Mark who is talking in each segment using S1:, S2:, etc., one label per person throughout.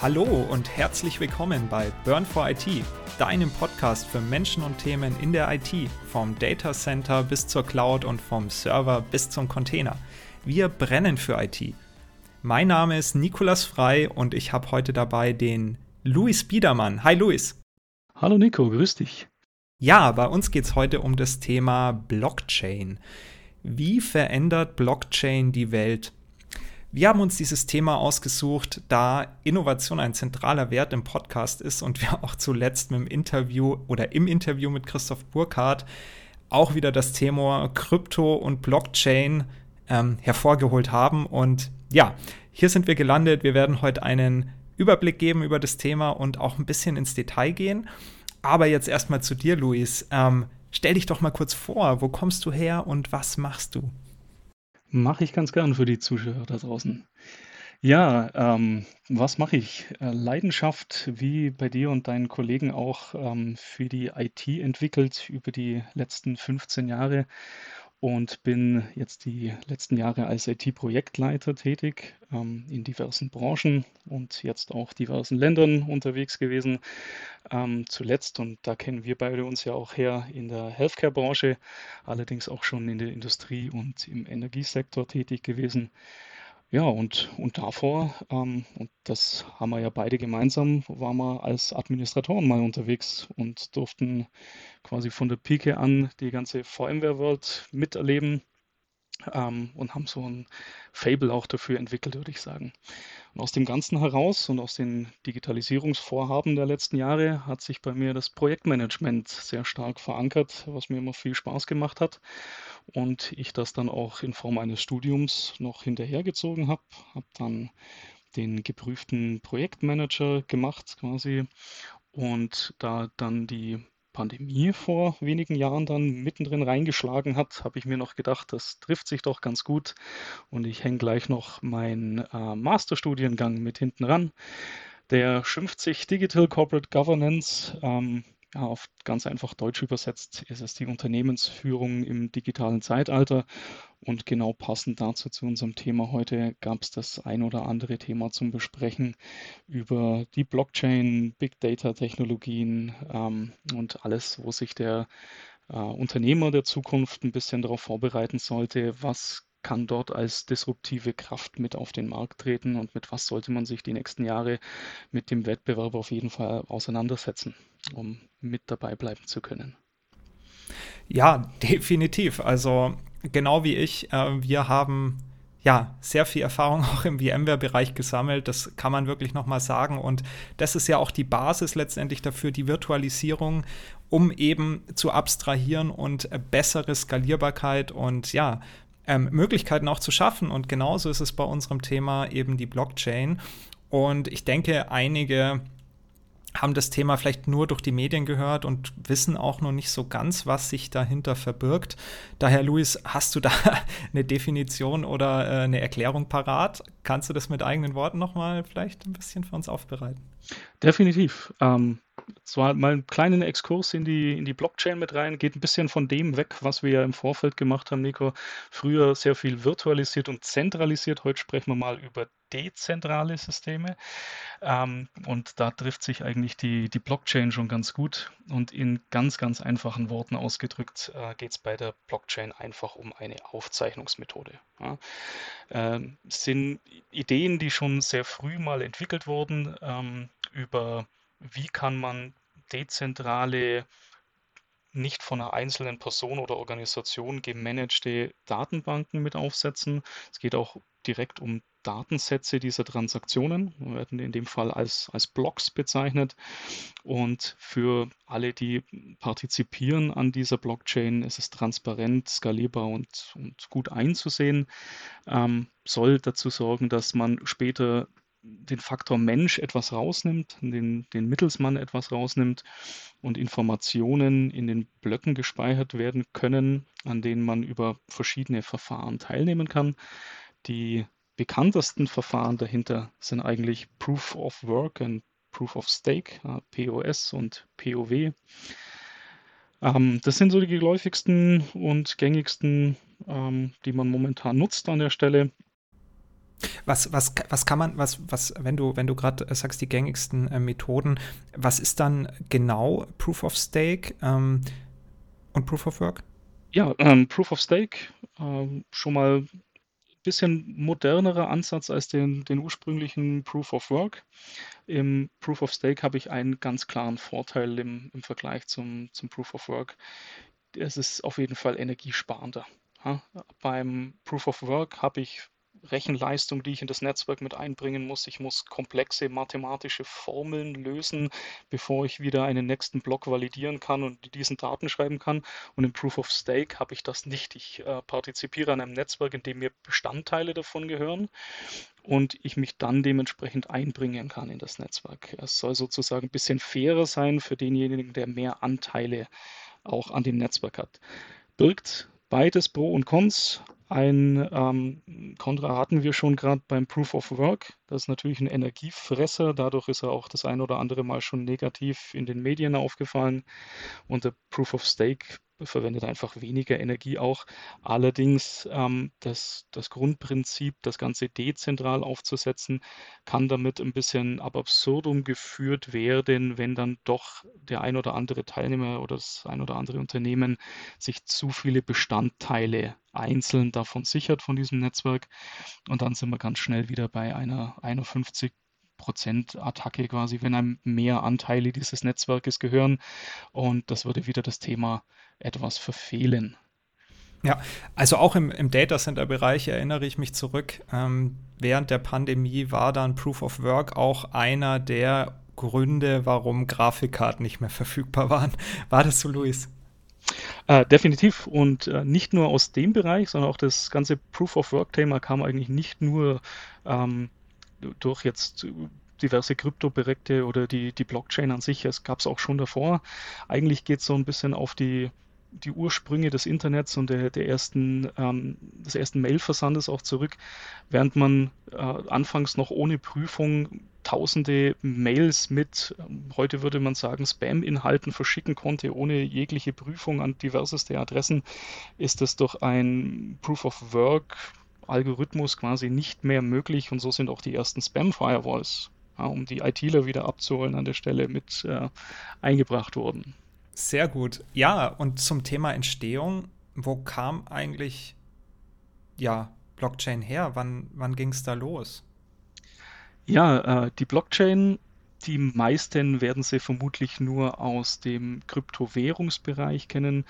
S1: Hallo und herzlich willkommen bei Burn for IT, deinem Podcast für Menschen und Themen in der IT, vom Data Center bis zur Cloud und vom Server bis zum Container. Wir brennen für IT. Mein Name ist Nikolas Frei und ich habe heute dabei den Luis Biedermann. Hi Luis.
S2: Hallo Nico, grüß dich.
S1: Ja, bei uns geht es heute um das Thema Blockchain. Wie verändert Blockchain die Welt? Wir haben uns dieses Thema ausgesucht, da Innovation ein zentraler Wert im Podcast ist und wir auch zuletzt mit dem Interview oder im Interview mit Christoph Burkhardt auch wieder das Thema Krypto und Blockchain ähm, hervorgeholt haben. Und ja, hier sind wir gelandet. Wir werden heute einen Überblick geben über das Thema und auch ein bisschen ins Detail gehen. Aber jetzt erstmal zu dir, Luis. Ähm, stell dich doch mal kurz vor. Wo kommst du her und was machst du?
S2: Mache ich ganz gern für die Zuschauer da draußen. Ja, ähm, was mache ich? Äh, Leidenschaft, wie bei dir und deinen Kollegen auch, ähm, für die IT entwickelt über die letzten 15 Jahre und bin jetzt die letzten Jahre als IT-Projektleiter tätig ähm, in diversen Branchen und jetzt auch diversen Ländern unterwegs gewesen. Ähm, zuletzt, und da kennen wir beide uns ja auch her, in der Healthcare-Branche, allerdings auch schon in der Industrie und im Energiesektor tätig gewesen. Ja, und, und davor, ähm, und das haben wir ja beide gemeinsam, waren wir als Administratoren mal unterwegs und durften quasi von der Pike an die ganze VMware-World miterleben ähm, und haben so ein Fable auch dafür entwickelt, würde ich sagen. Und aus dem Ganzen heraus und aus den Digitalisierungsvorhaben der letzten Jahre hat sich bei mir das Projektmanagement sehr stark verankert, was mir immer viel Spaß gemacht hat. Und ich das dann auch in Form eines Studiums noch hinterhergezogen habe, habe dann den geprüften Projektmanager gemacht quasi und da dann die Pandemie vor wenigen Jahren dann mittendrin reingeschlagen hat, habe ich mir noch gedacht, das trifft sich doch ganz gut. Und ich hänge gleich noch meinen äh, Masterstudiengang mit hinten ran. Der schimpft sich Digital Corporate Governance. Ähm, ja, auf ganz einfach Deutsch übersetzt ist es die Unternehmensführung im digitalen Zeitalter. Und genau passend dazu zu unserem Thema heute gab es das ein oder andere Thema zum Besprechen über die Blockchain, Big Data-Technologien ähm, und alles, wo sich der äh, Unternehmer der Zukunft ein bisschen darauf vorbereiten sollte, was kann dort als disruptive Kraft mit auf den Markt treten und mit was sollte man sich die nächsten Jahre mit dem Wettbewerb auf jeden Fall auseinandersetzen, um mit dabei bleiben zu können.
S1: Ja, definitiv. Also genau wie ich, äh, wir haben ja, sehr viel Erfahrung auch im VMware-Bereich gesammelt. Das kann man wirklich nochmal sagen. Und das ist ja auch die Basis letztendlich dafür, die Virtualisierung, um eben zu abstrahieren und bessere Skalierbarkeit und ja, ähm, Möglichkeiten auch zu schaffen. Und genauso ist es bei unserem Thema eben die Blockchain. Und ich denke, einige haben das Thema vielleicht nur durch die Medien gehört und wissen auch noch nicht so ganz, was sich dahinter verbirgt. Daher, Luis, hast du da eine Definition oder äh, eine Erklärung parat? Kannst du das mit eigenen Worten nochmal vielleicht ein bisschen für uns aufbereiten?
S2: Definitiv. Ähm, zwar mal einen kleinen Exkurs in die, in die Blockchain mit rein, geht ein bisschen von dem weg, was wir ja im Vorfeld gemacht haben, Nico. Früher sehr viel virtualisiert und zentralisiert. Heute sprechen wir mal über dezentrale Systeme. Ähm, und da trifft sich eigentlich die, die Blockchain schon ganz gut. Und in ganz, ganz einfachen Worten ausgedrückt äh, geht es bei der Blockchain einfach um eine Aufzeichnungsmethode. Ja. Ähm, sind Ideen, die schon sehr früh mal entwickelt wurden ähm, über wie kann man dezentrale, nicht von einer einzelnen Person oder Organisation gemanagte Datenbanken mit aufsetzen. Es geht auch direkt um Datensätze dieser Transaktionen, werden in dem Fall als, als Blocks bezeichnet. Und für alle, die partizipieren an dieser Blockchain, ist es transparent, skalierbar und, und gut einzusehen, ähm, soll dazu sorgen, dass man später den Faktor Mensch etwas rausnimmt, den, den Mittelsmann etwas rausnimmt und Informationen in den Blöcken gespeichert werden können, an denen man über verschiedene Verfahren teilnehmen kann. Die bekanntesten Verfahren dahinter sind eigentlich Proof of Work und Proof of Stake, POS und POW. Ähm, das sind so die geläufigsten und gängigsten, ähm, die man momentan nutzt an der Stelle.
S1: Was, was, was kann man, was, was, wenn du, wenn du gerade sagst, die gängigsten äh, Methoden, was ist dann genau Proof of Stake ähm, und Proof of Work?
S2: Ja, ähm, Proof of Stake, ähm, schon mal ein bisschen modernerer Ansatz als den, den ursprünglichen Proof of Work. Im Proof of Stake habe ich einen ganz klaren Vorteil im, im Vergleich zum, zum Proof of Work. Es ist auf jeden Fall energiesparender. Ja, beim Proof of Work habe ich Rechenleistung, die ich in das Netzwerk mit einbringen muss. Ich muss komplexe mathematische Formeln lösen, bevor ich wieder einen nächsten Block validieren kann und diesen Daten schreiben kann. Und im Proof of Stake habe ich das nicht. Ich äh, partizipiere an einem Netzwerk, in dem mir Bestandteile davon gehören und ich mich dann dementsprechend einbringen kann in das Netzwerk. Es soll sozusagen ein bisschen fairer sein für denjenigen, der mehr Anteile auch an dem Netzwerk hat. Birgt beides Pro und Cons. Ein ähm, Contra hatten wir schon gerade beim Proof of Work. Das ist natürlich ein Energiefresser. Dadurch ist er auch das ein oder andere Mal schon negativ in den Medien aufgefallen. Und der Proof of Stake verwendet einfach weniger Energie auch. Allerdings ähm, das, das Grundprinzip, das Ganze dezentral aufzusetzen, kann damit ein bisschen ab absurdum geführt werden, wenn dann doch der ein oder andere Teilnehmer oder das ein oder andere Unternehmen sich zu viele Bestandteile einzeln davon sichert von diesem Netzwerk. Und dann sind wir ganz schnell wieder bei einer 51 Prozent Attacke quasi, wenn einem mehr Anteile dieses Netzwerkes gehören. Und das würde wieder das Thema etwas verfehlen.
S1: Ja, also auch im, im Datacenter-Bereich erinnere ich mich zurück. Ähm, während der Pandemie war dann Proof of Work auch einer der Gründe, warum Grafikkarten nicht mehr verfügbar waren. War das so, Luis?
S2: Äh, definitiv. Und äh, nicht nur aus dem Bereich, sondern auch das ganze Proof of Work-Thema kam eigentlich nicht nur ähm, durch jetzt diverse Kryptoprojekte oder die, die Blockchain an sich. Es gab es auch schon davor. Eigentlich geht es so ein bisschen auf die die Ursprünge des Internets und der, der ersten, ähm, des ersten Mailversandes auch zurück, während man äh, anfangs noch ohne Prüfung tausende Mails mit, ähm, heute würde man sagen, Spam-Inhalten verschicken konnte, ohne jegliche Prüfung an diverseste Adressen, ist das durch ein Proof of Work Algorithmus quasi nicht mehr möglich und so sind auch die ersten Spam-Firewalls, ja, um die ITler wieder abzuholen, an der Stelle mit äh, eingebracht worden.
S1: Sehr gut. Ja, und zum Thema Entstehung, wo kam eigentlich ja, Blockchain her? Wann, wann ging es da los?
S2: Ja, äh, die Blockchain, die meisten werden sie vermutlich nur aus dem Kryptowährungsbereich kennen.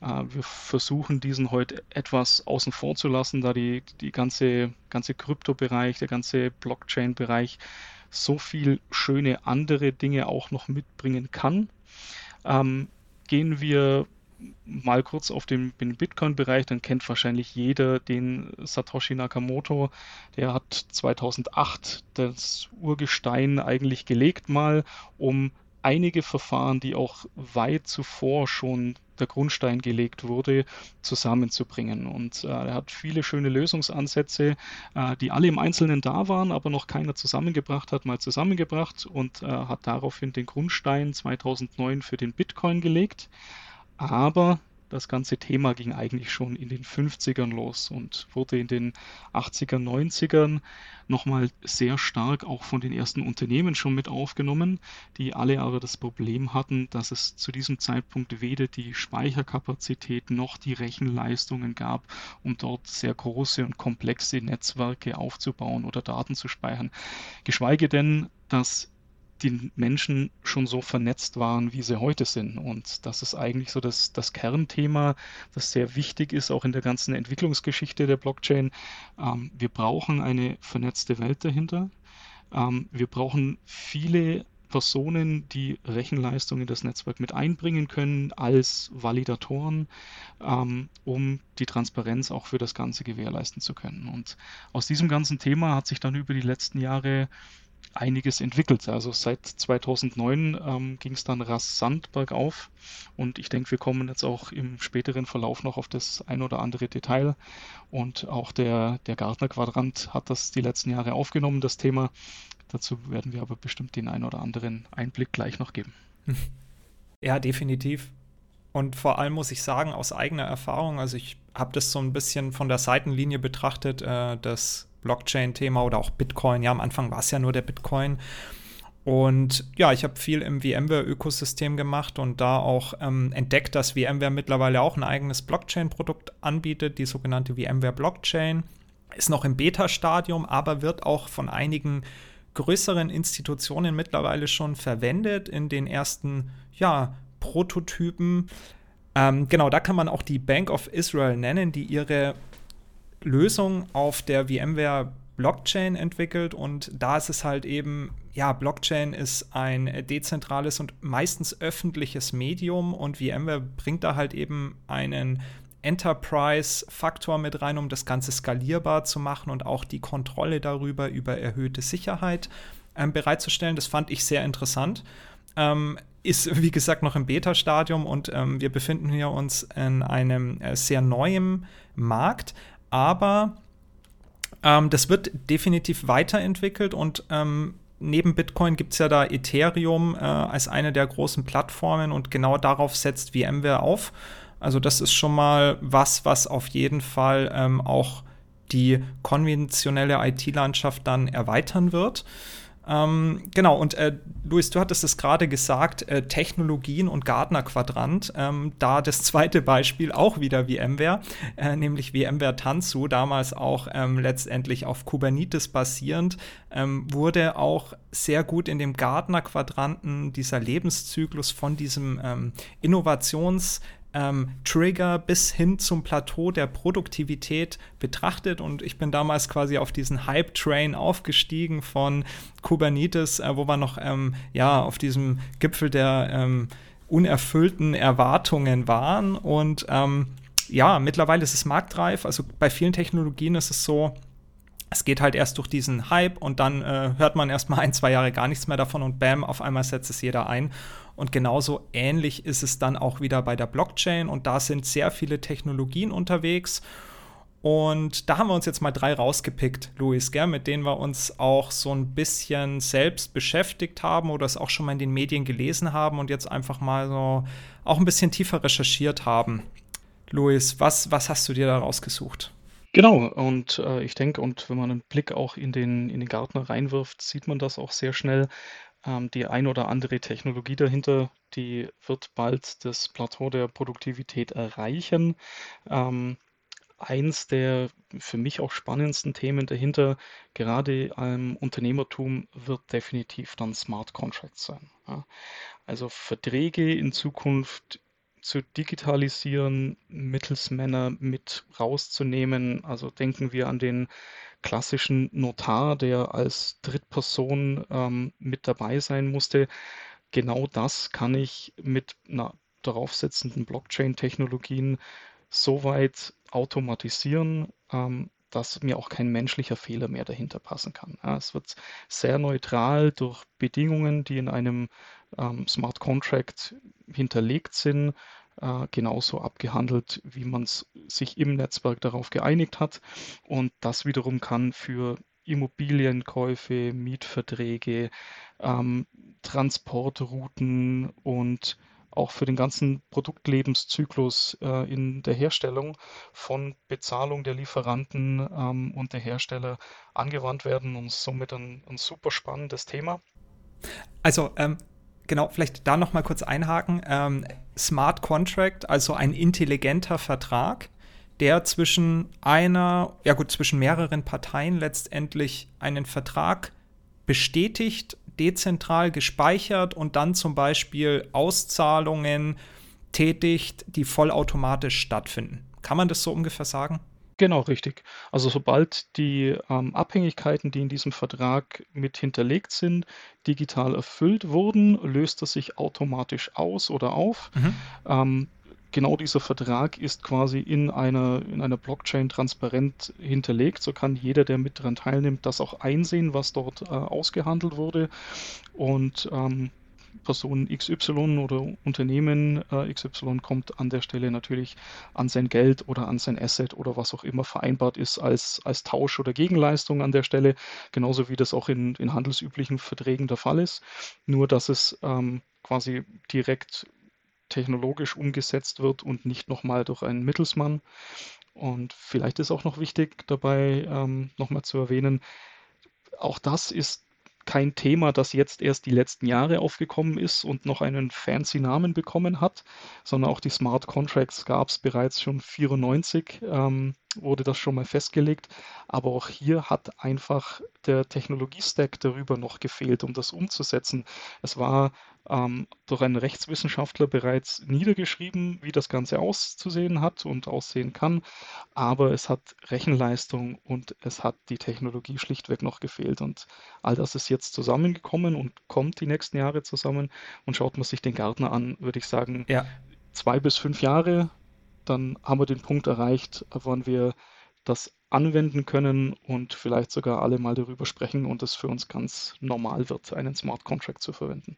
S2: Äh, wir versuchen diesen heute etwas außen vor zu lassen, da die, die ganze, ganze Kryptobereich, der ganze Blockchain-Bereich so viel schöne andere Dinge auch noch mitbringen kann. Ähm, gehen wir mal kurz auf den, Bitcoin-Bereich, dann kennt wahrscheinlich jeder den Satoshi Nakamoto. Der hat 2008 das Urgestein eigentlich gelegt mal, um einige Verfahren, die auch weit zuvor schon der Grundstein gelegt wurde, zusammenzubringen. Und äh, er hat viele schöne Lösungsansätze, äh, die alle im Einzelnen da waren, aber noch keiner zusammengebracht hat, mal zusammengebracht und äh, hat daraufhin den Grundstein 2009 für den Bitcoin gelegt. Aber das ganze Thema ging eigentlich schon in den 50ern los und wurde in den 80er, 90ern nochmal sehr stark auch von den ersten Unternehmen schon mit aufgenommen, die alle aber das Problem hatten, dass es zu diesem Zeitpunkt weder die Speicherkapazität noch die Rechenleistungen gab, um dort sehr große und komplexe Netzwerke aufzubauen oder Daten zu speichern. Geschweige denn, dass die Menschen schon so vernetzt waren, wie sie heute sind. Und das ist eigentlich so das, das Kernthema, das sehr wichtig ist, auch in der ganzen Entwicklungsgeschichte der Blockchain. Ähm, wir brauchen eine vernetzte Welt dahinter. Ähm, wir brauchen viele Personen, die Rechenleistung in das Netzwerk mit einbringen können als Validatoren, ähm, um die Transparenz auch für das Ganze gewährleisten zu können. Und aus diesem ganzen Thema hat sich dann über die letzten Jahre einiges entwickelt. Also seit 2009 ähm, ging es dann rasant bergauf und ich denke, wir kommen jetzt auch im späteren Verlauf noch auf das ein oder andere Detail und auch der, der Gartner-Quadrant hat das die letzten Jahre aufgenommen, das Thema. Dazu werden wir aber bestimmt den ein oder anderen Einblick gleich noch geben.
S1: Ja, definitiv. Und vor allem muss ich sagen, aus eigener Erfahrung, also ich habe das so ein bisschen von der Seitenlinie betrachtet, äh, das Blockchain-Thema oder auch Bitcoin. Ja, am Anfang war es ja nur der Bitcoin. Und ja, ich habe viel im VMware-Ökosystem gemacht und da auch ähm, entdeckt, dass VMware mittlerweile auch ein eigenes Blockchain-Produkt anbietet, die sogenannte VMware Blockchain. Ist noch im Beta-Stadium, aber wird auch von einigen größeren Institutionen mittlerweile schon verwendet in den ersten ja, Prototypen. Ähm, genau, da kann man auch die Bank of Israel nennen, die ihre Lösung auf der VMware Blockchain entwickelt und da ist es halt eben, ja, Blockchain ist ein dezentrales und meistens öffentliches Medium und VMware bringt da halt eben einen Enterprise-Faktor mit rein, um das Ganze skalierbar zu machen und auch die Kontrolle darüber über erhöhte Sicherheit ähm, bereitzustellen. Das fand ich sehr interessant. Ähm, ist, wie gesagt, noch im Beta-Stadium und ähm, wir befinden hier uns in einem äh, sehr neuen Markt, aber ähm, das wird definitiv weiterentwickelt und ähm, neben Bitcoin gibt es ja da Ethereum äh, als eine der großen Plattformen und genau darauf setzt VMware auf. Also das ist schon mal was, was auf jeden Fall ähm, auch die konventionelle IT-Landschaft dann erweitern wird. Ähm, genau, und äh, Luis, du hattest es gerade gesagt, äh, Technologien und Gartner-Quadrant. Ähm, da das zweite Beispiel auch wieder VMware, äh, nämlich VMware Tanzu, damals auch ähm, letztendlich auf Kubernetes basierend, ähm, wurde auch sehr gut in dem Gartner-Quadranten dieser Lebenszyklus von diesem ähm, Innovations- ähm, Trigger bis hin zum Plateau der Produktivität betrachtet. Und ich bin damals quasi auf diesen Hype-Train aufgestiegen von Kubernetes, äh, wo wir noch ähm, ja, auf diesem Gipfel der ähm, unerfüllten Erwartungen waren. Und ähm, ja, mittlerweile ist es marktreif. Also bei vielen Technologien ist es so, es geht halt erst durch diesen Hype und dann äh, hört man erst mal ein, zwei Jahre gar nichts mehr davon und bam, auf einmal setzt es jeder ein. Und genauso ähnlich ist es dann auch wieder bei der Blockchain und da sind sehr viele Technologien unterwegs. Und da haben wir uns jetzt mal drei rausgepickt, Luis, gell, mit denen wir uns auch so ein bisschen selbst beschäftigt haben oder es auch schon mal in den Medien gelesen haben und jetzt einfach mal so auch ein bisschen tiefer recherchiert haben. Luis, was, was hast du dir da rausgesucht?
S2: Genau, und äh, ich denke, und wenn man einen Blick auch in den, in den Gartner reinwirft, sieht man das auch sehr schnell. Ähm, die ein oder andere Technologie dahinter, die wird bald das Plateau der Produktivität erreichen. Ähm, eins der für mich auch spannendsten Themen dahinter, gerade im Unternehmertum, wird definitiv dann Smart Contracts sein. Ja. Also Verträge in Zukunft zu digitalisieren, Mittelsmänner mit rauszunehmen. Also denken wir an den klassischen Notar, der als Drittperson ähm, mit dabei sein musste. Genau das kann ich mit einer darauf setzenden Blockchain-Technologien so weit automatisieren, ähm, dass mir auch kein menschlicher Fehler mehr dahinter passen kann. Ja, es wird sehr neutral durch Bedingungen, die in einem ähm, Smart Contract hinterlegt sind, äh, genauso abgehandelt, wie man es sich im Netzwerk darauf geeinigt hat. Und das wiederum kann für Immobilienkäufe, Mietverträge, ähm, Transportrouten und auch für den ganzen Produktlebenszyklus äh, in der Herstellung von Bezahlung der Lieferanten ähm, und der Hersteller angewandt werden und somit ein, ein super spannendes Thema.
S1: Also ähm, genau, vielleicht da noch mal kurz einhaken. Ähm, Smart Contract, also ein intelligenter Vertrag, der zwischen einer, ja gut, zwischen mehreren Parteien letztendlich einen Vertrag bestätigt, dezentral gespeichert und dann zum Beispiel Auszahlungen tätigt, die vollautomatisch stattfinden. Kann man das so ungefähr sagen?
S2: Genau, richtig. Also sobald die ähm, Abhängigkeiten, die in diesem Vertrag mit hinterlegt sind, digital erfüllt wurden, löst er sich automatisch aus oder auf. Mhm. Ähm, genau dieser Vertrag ist quasi in einer, in einer Blockchain transparent hinterlegt. So kann jeder, der mit daran teilnimmt, das auch einsehen, was dort äh, ausgehandelt wurde. Und ähm, Person XY oder Unternehmen äh, XY kommt an der Stelle natürlich an sein Geld oder an sein Asset oder was auch immer vereinbart ist als, als Tausch oder Gegenleistung an der Stelle, genauso wie das auch in, in handelsüblichen Verträgen der Fall ist. Nur dass es ähm, quasi direkt technologisch umgesetzt wird und nicht nochmal durch einen Mittelsmann. Und vielleicht ist auch noch wichtig dabei ähm, nochmal zu erwähnen, auch das ist kein Thema, das jetzt erst die letzten Jahre aufgekommen ist und noch einen fancy Namen bekommen hat, sondern auch die Smart Contracts gab es bereits schon 94, ähm, wurde das schon mal festgelegt. Aber auch hier hat einfach der Technologiestack darüber noch gefehlt, um das umzusetzen. Es war ähm, durch einen Rechtswissenschaftler bereits niedergeschrieben, wie das Ganze auszusehen hat und aussehen kann, aber es hat Rechenleistung und es hat die Technologie schlichtweg noch gefehlt. Und all das ist jetzt zusammengekommen und kommt die nächsten Jahre zusammen. Und schaut man sich den Gartner an, würde ich sagen, ja. zwei bis fünf Jahre, dann haben wir den Punkt erreicht, wann wir das anwenden können und vielleicht sogar alle mal darüber sprechen und es für uns ganz normal wird, einen Smart Contract zu verwenden.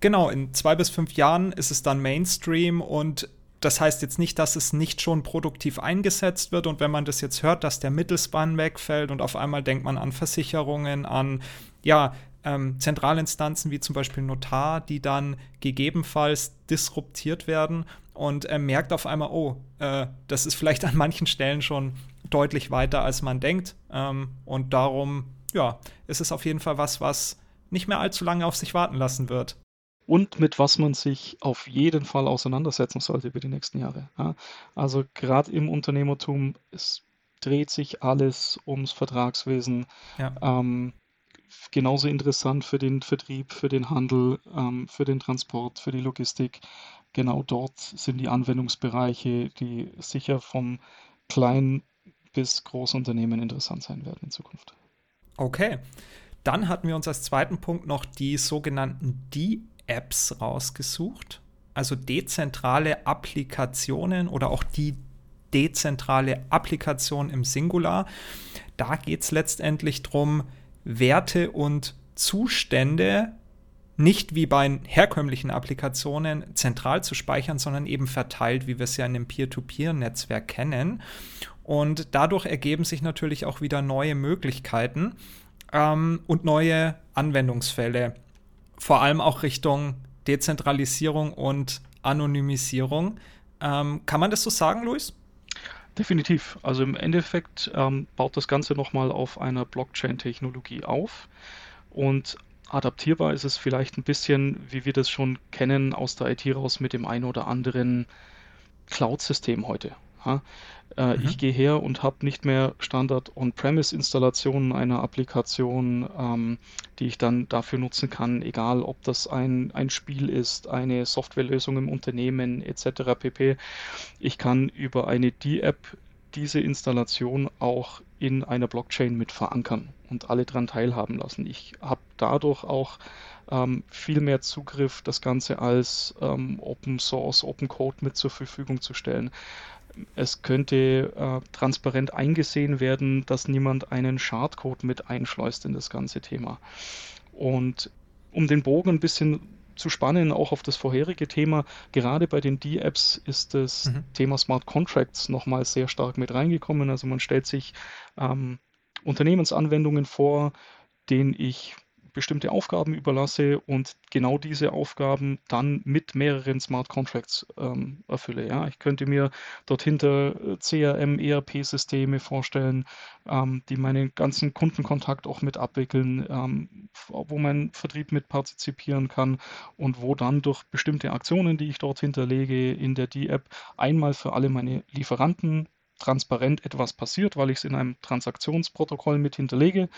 S1: Genau, in zwei bis fünf Jahren ist es dann Mainstream und das heißt jetzt nicht, dass es nicht schon produktiv eingesetzt wird. Und wenn man das jetzt hört, dass der Mittelspann wegfällt und auf einmal denkt man an Versicherungen, an ja, ähm, Zentralinstanzen wie zum Beispiel Notar, die dann gegebenenfalls disruptiert werden und äh, merkt auf einmal, oh, äh, das ist vielleicht an manchen Stellen schon deutlich weiter, als man denkt. Ähm, und darum, ja, ist es auf jeden Fall was, was nicht mehr allzu lange auf sich warten lassen wird
S2: und mit was man sich auf jeden Fall auseinandersetzen sollte über die nächsten Jahre. Ja. Also gerade im Unternehmertum, es dreht sich alles ums Vertragswesen. Ja. Ähm, genauso interessant für den Vertrieb, für den Handel, ähm, für den Transport, für die Logistik. Genau dort sind die Anwendungsbereiche, die sicher vom kleinen bis Großunternehmen interessant sein werden in Zukunft.
S1: Okay. Dann hatten wir uns als zweiten Punkt noch die sogenannten D Apps rausgesucht, also dezentrale Applikationen oder auch die dezentrale Applikation im Singular. Da geht es letztendlich darum, Werte und Zustände nicht wie bei herkömmlichen Applikationen zentral zu speichern, sondern eben verteilt, wie wir es ja in einem Peer-to-Peer-Netzwerk kennen. Und dadurch ergeben sich natürlich auch wieder neue Möglichkeiten ähm, und neue Anwendungsfälle vor allem auch Richtung Dezentralisierung und Anonymisierung. Ähm, kann man das so sagen, Luis?
S2: Definitiv. Also im Endeffekt ähm, baut das Ganze nochmal auf einer Blockchain-Technologie auf. Und adaptierbar ist es vielleicht ein bisschen, wie wir das schon kennen aus der IT raus mit dem einen oder anderen Cloud-System heute. Ja? Äh, mhm. Ich gehe her und habe nicht mehr Standard On-Premise-Installationen einer Applikation, ähm, die ich dann dafür nutzen kann, egal ob das ein, ein Spiel ist, eine Softwarelösung im Unternehmen etc. pp. Ich kann über eine D-App diese Installation auch in einer Blockchain mit verankern und alle daran teilhaben lassen. Ich habe dadurch auch ähm, viel mehr Zugriff, das Ganze als ähm, Open Source, Open Code mit zur Verfügung zu stellen es könnte äh, transparent eingesehen werden, dass niemand einen Schadcode mit einschleust in das ganze Thema. Und um den Bogen ein bisschen zu spannen, auch auf das vorherige Thema, gerade bei den D-Apps ist das mhm. Thema Smart Contracts nochmal sehr stark mit reingekommen. Also man stellt sich ähm, Unternehmensanwendungen vor, denen ich bestimmte Aufgaben überlasse und genau diese Aufgaben dann mit mehreren Smart Contracts ähm, erfülle. Ja, ich könnte mir dort hinter äh, CRM, ERP-Systeme vorstellen, ähm, die meinen ganzen Kundenkontakt auch mit abwickeln, ähm, wo mein Vertrieb mit partizipieren kann und wo dann durch bestimmte Aktionen, die ich dort hinterlege in der D-App, einmal für alle meine Lieferanten transparent etwas passiert, weil ich es in einem Transaktionsprotokoll mit hinterlege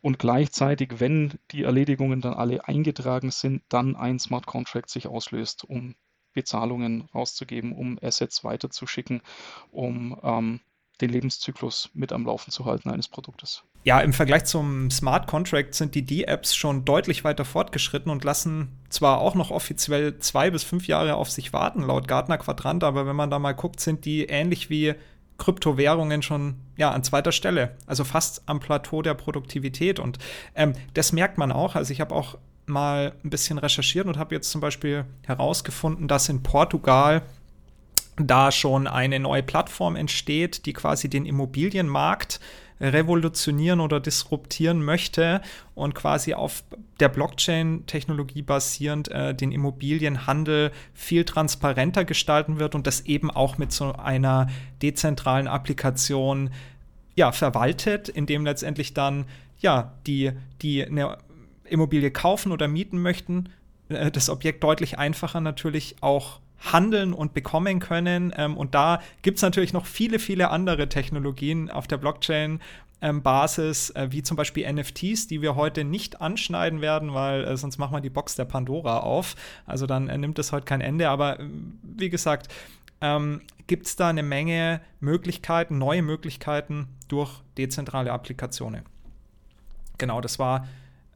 S2: und gleichzeitig, wenn die Erledigungen dann alle eingetragen sind, dann ein Smart Contract sich auslöst, um Bezahlungen rauszugeben, um Assets weiterzuschicken, um ähm, den Lebenszyklus mit am Laufen zu halten eines Produktes.
S1: Ja, im Vergleich zum Smart Contract sind die D-Apps schon deutlich weiter fortgeschritten und lassen zwar auch noch offiziell zwei bis fünf Jahre auf sich warten, laut Gartner Quadrant, aber wenn man da mal guckt, sind die ähnlich wie Kryptowährungen schon ja an zweiter Stelle, also fast am Plateau der Produktivität. Und ähm, das merkt man auch. Also ich habe auch mal ein bisschen recherchiert und habe jetzt zum Beispiel herausgefunden, dass in Portugal da schon eine neue Plattform entsteht, die quasi den Immobilienmarkt revolutionieren oder disruptieren möchte und quasi auf der Blockchain-Technologie basierend äh, den Immobilienhandel viel transparenter gestalten wird und das eben auch mit so einer dezentralen Applikation ja, verwaltet, indem letztendlich dann ja, die, die eine Immobilie kaufen oder mieten möchten, äh, das Objekt deutlich einfacher natürlich auch handeln und bekommen können. Ähm, und da gibt es natürlich noch viele, viele andere Technologien auf der Blockchain. Ähm, Basis, äh, wie zum Beispiel NFTs, die wir heute nicht anschneiden werden, weil äh, sonst machen wir die Box der Pandora auf. Also dann äh, nimmt es heute kein Ende. Aber äh, wie gesagt, ähm, gibt es da eine Menge Möglichkeiten, neue Möglichkeiten durch dezentrale Applikationen. Genau, das war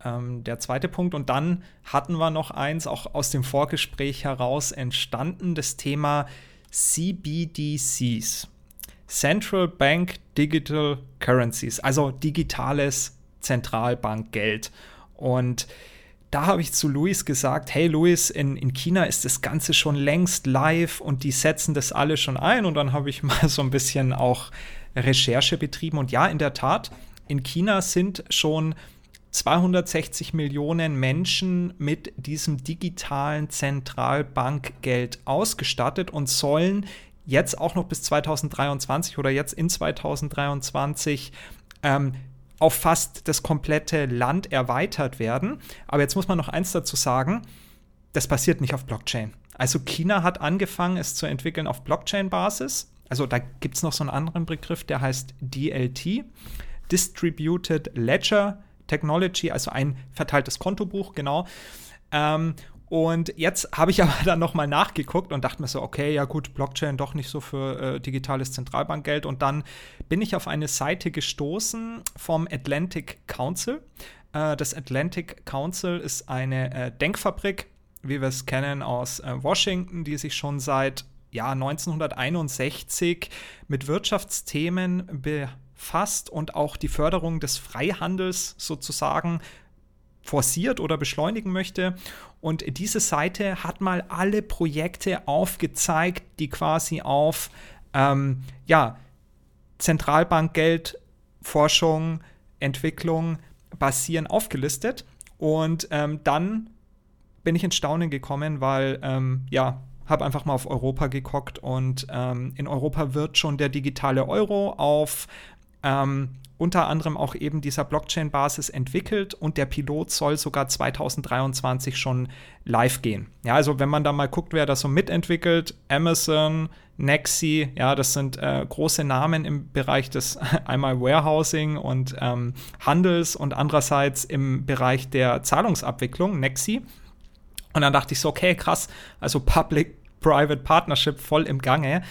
S1: ähm, der zweite Punkt. Und dann hatten wir noch eins, auch aus dem Vorgespräch heraus entstanden, das Thema CBDCs. Central Bank Digital Currencies, also digitales Zentralbankgeld. Und da habe ich zu Luis gesagt, hey Luis, in, in China ist das Ganze schon längst live und die setzen das alle schon ein. Und dann habe ich mal so ein bisschen auch Recherche betrieben. Und ja, in der Tat, in China sind schon 260 Millionen Menschen mit diesem digitalen Zentralbankgeld ausgestattet und sollen jetzt auch noch bis 2023 oder jetzt in 2023 ähm, auf fast das komplette Land erweitert werden. Aber jetzt muss man noch eins dazu sagen, das passiert nicht auf Blockchain. Also China hat angefangen, es zu entwickeln auf Blockchain-Basis. Also da gibt es noch so einen anderen Begriff, der heißt DLT, Distributed Ledger Technology, also ein verteiltes Kontobuch, genau. Ähm, und jetzt habe ich aber dann nochmal nachgeguckt und dachte mir so, okay, ja gut, Blockchain doch nicht so für äh, digitales Zentralbankgeld. Und dann bin ich auf eine Seite gestoßen vom Atlantic Council. Äh, das Atlantic Council ist eine äh, Denkfabrik, wie wir es kennen aus äh, Washington, die sich schon seit ja, 1961 mit Wirtschaftsthemen befasst und auch die Förderung des Freihandels sozusagen forciert oder beschleunigen möchte. Und diese Seite hat mal alle Projekte aufgezeigt, die quasi auf ähm, ja, Zentralbankgeld, Forschung, Entwicklung basieren, aufgelistet. Und ähm, dann bin ich ins Staunen gekommen, weil ähm, ja, habe einfach mal auf Europa geguckt und ähm, in Europa wird schon der digitale Euro auf ähm, unter anderem auch eben dieser Blockchain-Basis entwickelt und der Pilot soll sogar 2023 schon live gehen. Ja, also wenn man da mal guckt, wer das so mitentwickelt, Amazon, Nexi, ja, das sind äh, große Namen im Bereich des einmal Warehousing und ähm, Handels und andererseits im Bereich der Zahlungsabwicklung, Nexi. Und dann dachte ich so, okay, krass, also Public-Private Partnership voll im Gange.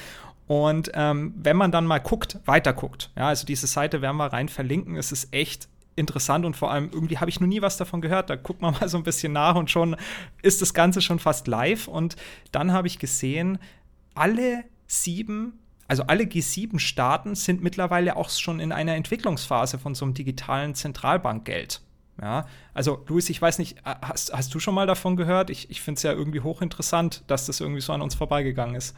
S1: Und ähm, wenn man dann mal guckt, weiter guckt, ja, also diese Seite werden wir rein verlinken, es ist echt interessant und vor allem irgendwie habe ich noch nie was davon gehört. Da guckt man mal so ein bisschen nach und schon ist das Ganze schon fast live. Und dann habe ich gesehen, alle sieben, also alle G7-Staaten sind mittlerweile auch schon in einer Entwicklungsphase von so einem digitalen Zentralbankgeld. Ja, also Luis, ich weiß nicht, hast, hast du schon mal davon gehört? Ich, ich finde es ja irgendwie hochinteressant, dass das irgendwie so an uns vorbeigegangen ist.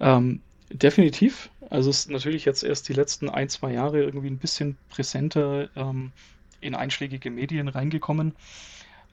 S2: Ähm, definitiv. Also es ist natürlich jetzt erst die letzten ein, zwei Jahre irgendwie ein bisschen präsenter ähm, in einschlägige Medien reingekommen.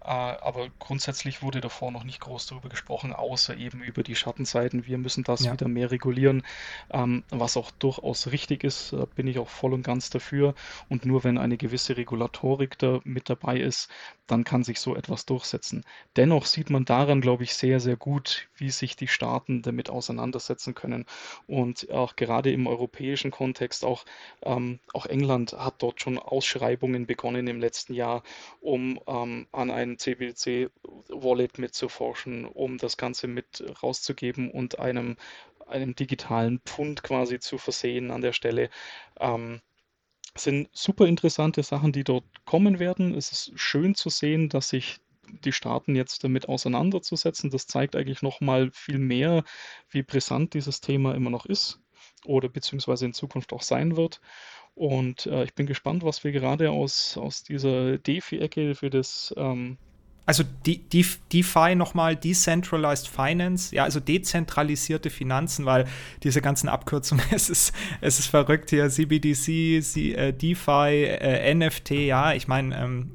S2: Äh, aber grundsätzlich wurde davor noch nicht groß darüber gesprochen, außer eben über die Schattenseiten. Wir müssen das ja. wieder mehr regulieren, ähm, was auch durchaus richtig ist, bin ich auch voll und ganz dafür. Und nur wenn eine gewisse Regulatorik da mit dabei ist, dann kann sich so etwas durchsetzen. Dennoch sieht man daran, glaube ich, sehr, sehr gut, wie sich die Staaten damit auseinandersetzen können. Und auch gerade im europäischen Kontext, auch, ähm, auch England hat dort schon Ausschreibungen begonnen im letzten Jahr, um ähm, an ein CBC-Wallet mitzuforschen, um das Ganze mit rauszugeben und einem, einem digitalen Pfund quasi zu versehen an der Stelle. Ähm, sind super interessante Sachen, die dort kommen werden. Es ist schön zu sehen, dass sich die Staaten jetzt damit auseinanderzusetzen. Das zeigt eigentlich nochmal viel mehr, wie brisant dieses Thema immer noch ist oder beziehungsweise in Zukunft auch sein wird. Und äh, ich bin gespannt, was wir gerade aus, aus dieser DeFi-Ecke für das ähm,
S1: also die, die, DeFi nochmal, Decentralized Finance, ja, also dezentralisierte Finanzen, weil diese ganzen Abkürzungen, es ist, es ist verrückt hier, CBDC, C, äh, DeFi, äh, NFT, ja, ich meine, ähm,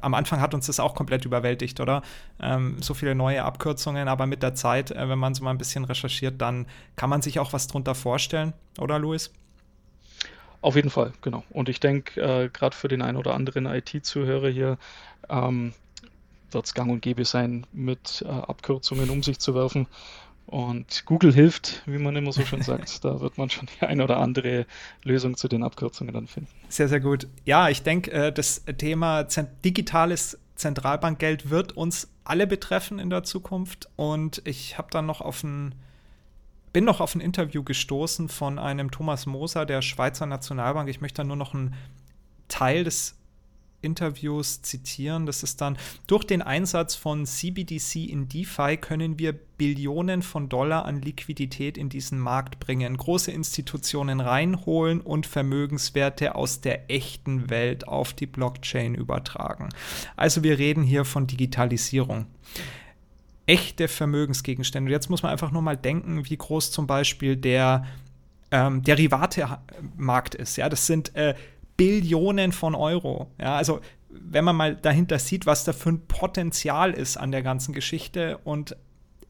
S1: am Anfang hat uns das auch komplett überwältigt, oder? Ähm, so viele neue Abkürzungen, aber mit der Zeit, äh, wenn man so mal ein bisschen recherchiert, dann kann man sich auch was drunter vorstellen, oder Luis?
S2: Auf jeden Fall, genau. Und ich denke, äh, gerade für den einen oder anderen IT-Zuhörer hier, ähm, wird es gang und gäbe sein, mit äh, Abkürzungen um sich zu werfen. Und Google hilft, wie man immer so schön sagt. da wird man schon die eine oder andere Lösung zu den Abkürzungen dann finden.
S1: Sehr, sehr gut. Ja, ich denke, äh, das Thema digitales Zentralbankgeld wird uns alle betreffen in der Zukunft. Und ich habe dann noch auf ein, bin noch auf ein Interview gestoßen von einem Thomas Moser der Schweizer Nationalbank. Ich möchte da nur noch einen Teil des Interviews zitieren. Das ist dann, durch den Einsatz von CBDC in DeFi können wir Billionen von Dollar an Liquidität in diesen Markt bringen, große Institutionen reinholen und Vermögenswerte aus der echten Welt auf die Blockchain übertragen. Also wir reden hier von Digitalisierung echte Vermögensgegenstände. Und jetzt muss man einfach nur mal denken, wie groß zum Beispiel der ähm, Derivate-Markt ist. Ja, das sind äh, Billionen von Euro. Ja, also wenn man mal dahinter sieht, was da für ein Potenzial ist an der ganzen Geschichte und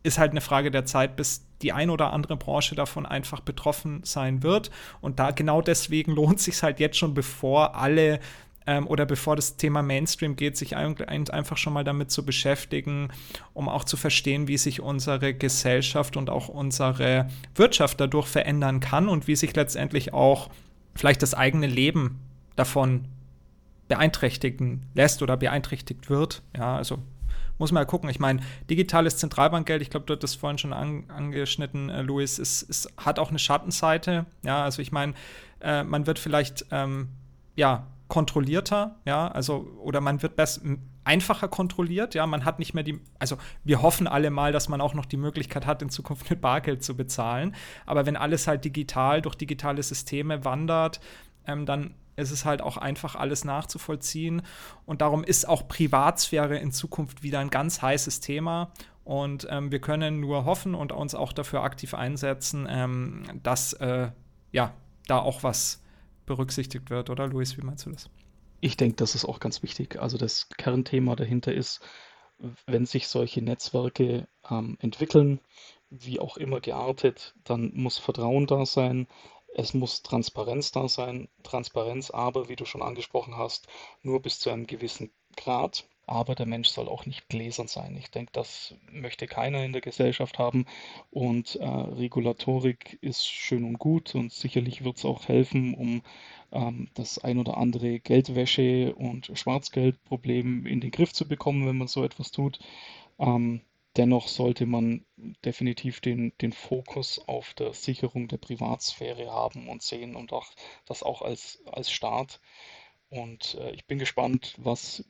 S1: ist halt eine Frage der Zeit, bis die ein oder andere Branche davon einfach betroffen sein wird. Und da genau deswegen lohnt sich halt jetzt schon, bevor alle ähm, oder bevor das Thema Mainstream geht, sich einfach schon mal damit zu beschäftigen, um auch zu verstehen, wie sich unsere Gesellschaft und auch unsere Wirtschaft dadurch verändern kann und wie sich letztendlich auch vielleicht das eigene Leben davon beeinträchtigen lässt oder beeinträchtigt wird. Ja, also muss man ja gucken. Ich meine, digitales Zentralbankgeld, ich glaube, du das vorhin schon an, angeschnitten, äh, Luis, es, es, hat auch eine Schattenseite. Ja, also ich meine, äh, man wird vielleicht ähm, ja kontrollierter, ja, also oder man wird besser einfacher kontrolliert, ja, man hat nicht mehr die, also wir hoffen alle mal, dass man auch noch die Möglichkeit hat, in Zukunft mit Bargeld zu bezahlen, aber wenn alles halt digital durch digitale Systeme wandert, ähm, dann es ist halt auch einfach alles nachzuvollziehen. Und darum ist auch Privatsphäre in Zukunft wieder ein ganz heißes Thema. Und ähm, wir können nur hoffen und uns auch dafür aktiv einsetzen, ähm, dass äh, ja, da auch was berücksichtigt wird, oder Luis, wie meinst du das?
S2: Ich denke, das ist auch ganz wichtig. Also das Kernthema dahinter ist, wenn sich solche Netzwerke ähm, entwickeln, wie auch immer geartet, dann muss Vertrauen da sein. Es muss Transparenz da sein. Transparenz aber, wie du schon angesprochen hast, nur bis zu einem gewissen Grad. Aber der Mensch soll auch nicht gläsern sein. Ich denke, das möchte keiner in der Gesellschaft haben. Und äh, Regulatorik ist schön und gut und sicherlich wird es auch helfen, um ähm, das ein oder andere Geldwäsche- und Schwarzgeldproblem in den Griff zu bekommen, wenn man so etwas tut. Ähm, Dennoch sollte man definitiv den, den Fokus auf der Sicherung der Privatsphäre haben und sehen und auch das auch als, als Staat. Und äh, ich bin gespannt, was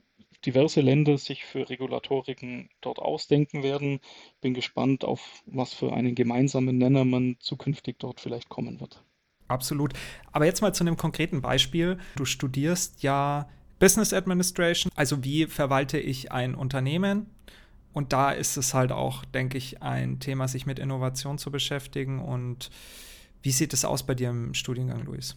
S2: diverse Länder sich für Regulatoriken dort ausdenken werden. Ich bin gespannt, auf was für einen gemeinsamen Nenner man zukünftig dort vielleicht kommen wird.
S1: Absolut. Aber jetzt mal zu einem konkreten Beispiel. Du studierst ja Business Administration, also wie verwalte ich ein Unternehmen? Und da ist es halt auch, denke ich, ein Thema, sich mit Innovation zu beschäftigen. Und wie sieht es aus bei dir im Studiengang, Luis?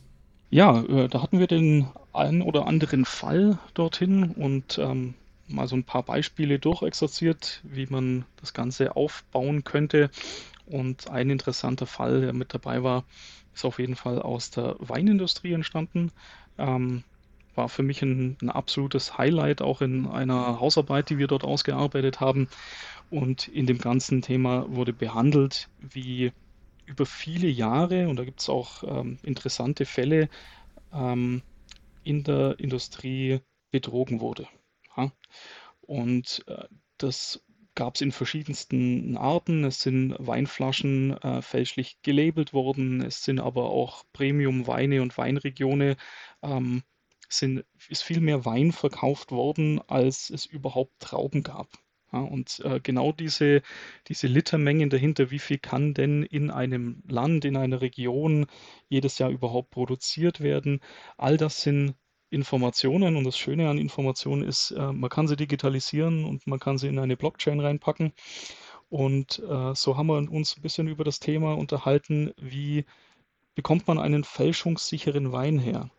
S2: Ja, äh, da hatten wir den einen oder anderen Fall dorthin und ähm, mal so ein paar Beispiele durchexerziert, wie man das Ganze aufbauen könnte. Und ein interessanter Fall, der mit dabei war, ist auf jeden Fall aus der Weinindustrie entstanden. Ähm, war für mich ein, ein absolutes Highlight, auch in einer Hausarbeit, die wir dort ausgearbeitet haben. Und in dem ganzen Thema wurde behandelt, wie über viele Jahre, und da gibt es auch ähm, interessante Fälle, ähm, in der Industrie betrogen wurde. Ja? Und äh, das gab es in verschiedensten Arten. Es sind Weinflaschen äh, fälschlich gelabelt worden, es sind aber auch Premium-Weine und Weinregionen ähm, sind, ist viel mehr Wein verkauft worden, als es überhaupt Trauben gab. Ja, und äh, genau diese, diese Litermengen dahinter, wie viel kann denn in einem Land, in einer Region jedes Jahr überhaupt produziert werden, all das sind Informationen und das Schöne an Informationen ist, äh, man kann sie digitalisieren und man kann sie in eine Blockchain reinpacken. Und äh, so haben wir uns ein bisschen über das Thema unterhalten, wie bekommt man einen fälschungssicheren Wein her?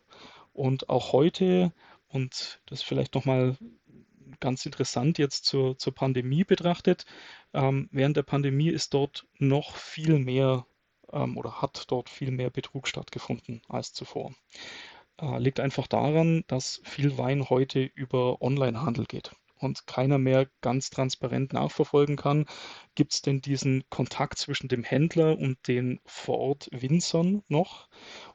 S2: Und auch heute, und das vielleicht nochmal ganz interessant jetzt zur, zur Pandemie betrachtet, ähm, während der Pandemie ist dort noch viel mehr ähm, oder hat dort viel mehr Betrug stattgefunden als zuvor. Äh, liegt einfach daran, dass viel Wein heute über Onlinehandel geht und keiner mehr ganz transparent nachverfolgen kann, gibt es denn diesen Kontakt zwischen dem Händler und den vor Ort Winzern noch?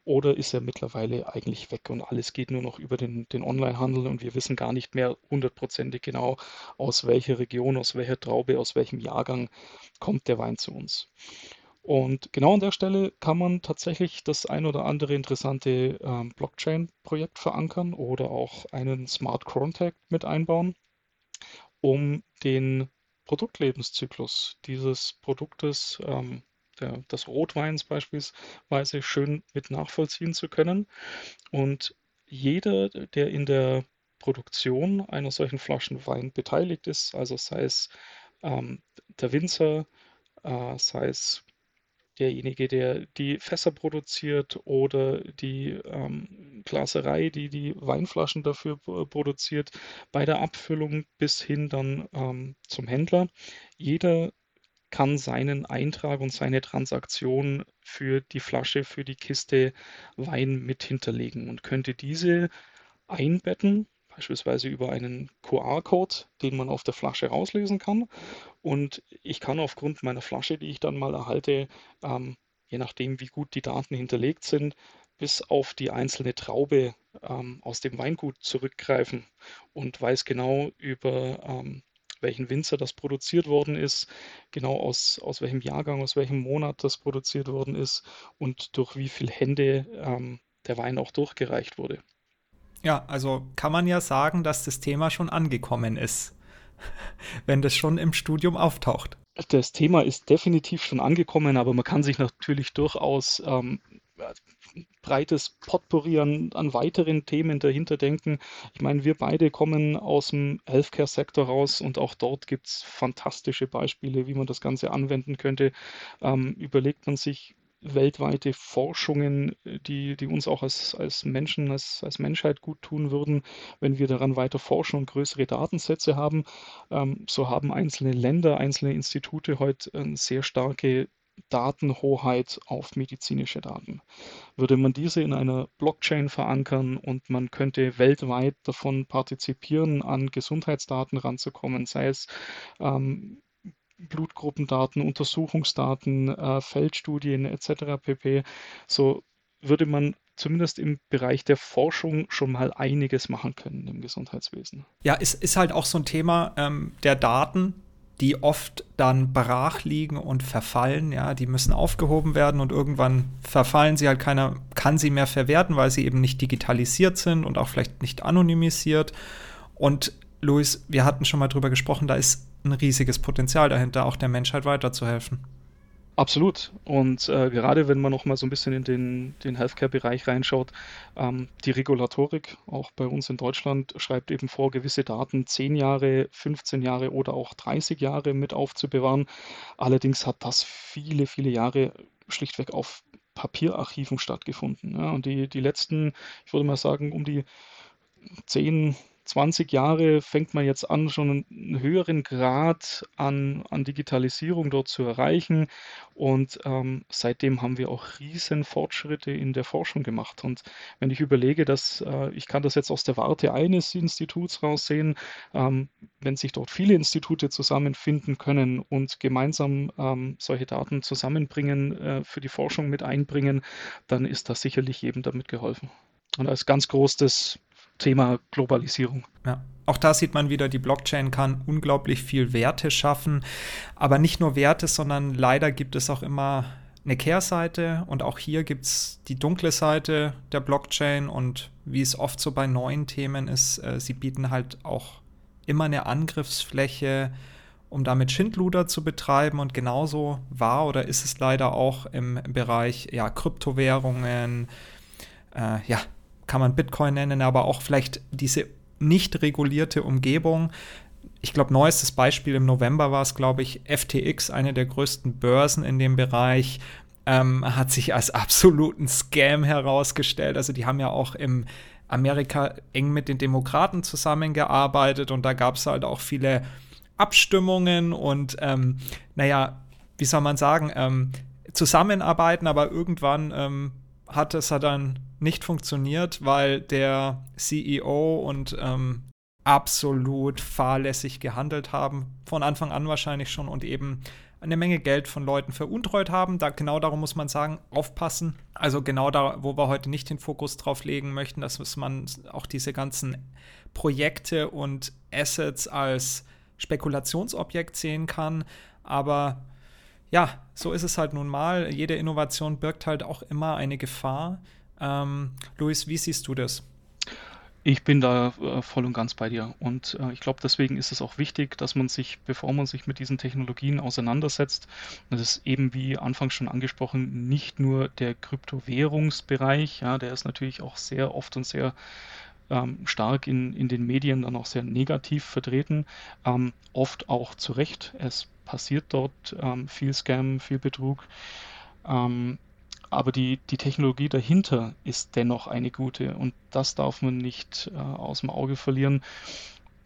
S2: Oder ist er mittlerweile eigentlich weg und alles geht nur noch über den, den Onlinehandel und wir wissen gar nicht mehr hundertprozentig genau, aus welcher Region, aus welcher Traube, aus welchem Jahrgang kommt der Wein zu uns? Und genau an der Stelle kann man tatsächlich das ein oder andere interessante ähm, Blockchain-Projekt verankern oder auch einen Smart Contact mit einbauen um den Produktlebenszyklus dieses Produktes, ähm, der, des Rotweins beispielsweise, schön mit nachvollziehen zu können. Und jeder, der in der Produktion einer solchen Flaschen Wein beteiligt ist, also sei es ähm, der Winzer, äh, sei es derjenige, der die Fässer produziert oder die ähm, Glaserei, die die Weinflaschen dafür produziert, bei der Abfüllung bis hin dann ähm, zum Händler. Jeder kann seinen Eintrag und seine Transaktion für die Flasche, für die Kiste Wein mit hinterlegen und könnte diese einbetten beispielsweise über einen QR-Code, den man auf der Flasche rauslesen kann. Und ich kann aufgrund meiner Flasche, die ich dann mal erhalte, ähm, je nachdem, wie gut die Daten hinterlegt sind, bis auf die einzelne Traube ähm, aus dem Weingut zurückgreifen und weiß genau über ähm, welchen Winzer das produziert worden ist, genau aus, aus welchem Jahrgang, aus welchem Monat das produziert worden ist und durch wie viele Hände ähm, der Wein auch durchgereicht wurde.
S1: Ja, also kann man ja sagen, dass das Thema schon angekommen ist, wenn das schon im Studium auftaucht.
S2: Das Thema ist definitiv schon angekommen, aber man kann sich natürlich durchaus ähm, breites Potpourri an, an, weiteren Themen dahinter denken. Ich meine, wir beide kommen aus dem Healthcare-Sektor raus und auch dort gibt es fantastische Beispiele, wie man das Ganze anwenden könnte. Ähm, überlegt man sich, weltweite Forschungen, äh, die, die uns auch als, als Menschen, als, als Menschheit gut tun würden, wenn wir daran weiter forschen und größere Datensätze haben. Ähm, so haben einzelne Länder, einzelne Institute heute eine sehr starke Datenhoheit auf medizinische Daten. Würde man diese in einer Blockchain verankern und man könnte weltweit davon partizipieren, an Gesundheitsdaten ranzukommen, sei es ähm, Blutgruppendaten, Untersuchungsdaten, äh, Feldstudien etc. pp. So würde man zumindest im Bereich der Forschung schon mal einiges machen können im Gesundheitswesen.
S1: Ja, es ist halt auch so ein Thema ähm, der Daten, die oft dann brach liegen und verfallen. Ja, die müssen aufgehoben werden und irgendwann verfallen sie halt. Keiner kann sie mehr verwerten, weil sie eben nicht digitalisiert sind und auch vielleicht nicht anonymisiert. Und Luis, wir hatten schon mal drüber gesprochen, da ist ein riesiges Potenzial dahinter, auch der Menschheit weiterzuhelfen.
S2: Absolut. Und äh, gerade wenn man noch mal so ein bisschen in den, den Healthcare-Bereich reinschaut, ähm, die Regulatorik, auch bei uns in Deutschland, schreibt eben vor, gewisse Daten 10 Jahre, 15 Jahre oder auch 30 Jahre mit aufzubewahren. Allerdings hat das viele, viele Jahre schlichtweg auf Papierarchiven stattgefunden. Ja, und die, die letzten, ich würde mal sagen, um die 10, 20 Jahre fängt man jetzt an, schon einen höheren Grad an, an Digitalisierung dort zu erreichen. Und ähm, seitdem haben wir auch riesen Fortschritte in der Forschung gemacht. Und wenn ich überlege, dass äh, ich kann das jetzt aus der Warte eines Instituts raussehen, ähm, wenn sich dort viele Institute zusammenfinden können und gemeinsam ähm, solche Daten zusammenbringen, äh, für die Forschung mit einbringen, dann ist das sicherlich jedem damit geholfen. Und als ganz groß das Thema Globalisierung.
S1: Ja. Auch da sieht man wieder, die Blockchain kann unglaublich viel Werte schaffen. Aber nicht nur Werte, sondern leider gibt es auch immer eine Kehrseite. Und auch hier gibt es die dunkle Seite der Blockchain. Und wie es oft so bei neuen Themen ist, äh, sie bieten halt auch immer eine Angriffsfläche, um damit Schindluder zu betreiben. Und genauso war oder ist es leider auch im Bereich ja, Kryptowährungen, äh, ja, kann man Bitcoin nennen, aber auch vielleicht diese nicht regulierte Umgebung. Ich glaube, neuestes Beispiel im November war es, glaube ich, FTX, eine der größten Börsen in dem Bereich, ähm, hat sich als absoluten Scam herausgestellt. Also die haben ja auch im Amerika eng mit den Demokraten zusammengearbeitet und da gab es halt auch viele Abstimmungen und ähm, naja, wie soll man sagen, ähm, zusammenarbeiten, aber irgendwann ähm, hat es dann nicht funktioniert, weil der CEO und ähm, absolut fahrlässig gehandelt haben, von Anfang an wahrscheinlich schon und eben eine Menge Geld von Leuten veruntreut haben. Da, genau darum muss man sagen, aufpassen. Also genau da, wo wir heute nicht den Fokus drauf legen möchten, dass man auch diese ganzen Projekte und Assets als Spekulationsobjekt sehen kann. Aber ja, so ist es halt nun mal. Jede Innovation birgt halt auch immer eine Gefahr. Ähm, Luis, wie siehst du das?
S2: Ich bin da äh, voll und ganz bei dir. Und äh, ich glaube, deswegen ist es auch wichtig, dass man sich, bevor man sich mit diesen Technologien auseinandersetzt, das ist eben wie anfangs schon angesprochen, nicht nur der Kryptowährungsbereich, ja, der ist natürlich auch sehr oft und sehr ähm, stark in, in den Medien dann auch sehr negativ vertreten, ähm, oft auch zu Recht. Es passiert dort ähm, viel Scam, viel Betrug. Aber die, die Technologie dahinter ist dennoch eine gute und das darf man nicht äh, aus dem Auge verlieren.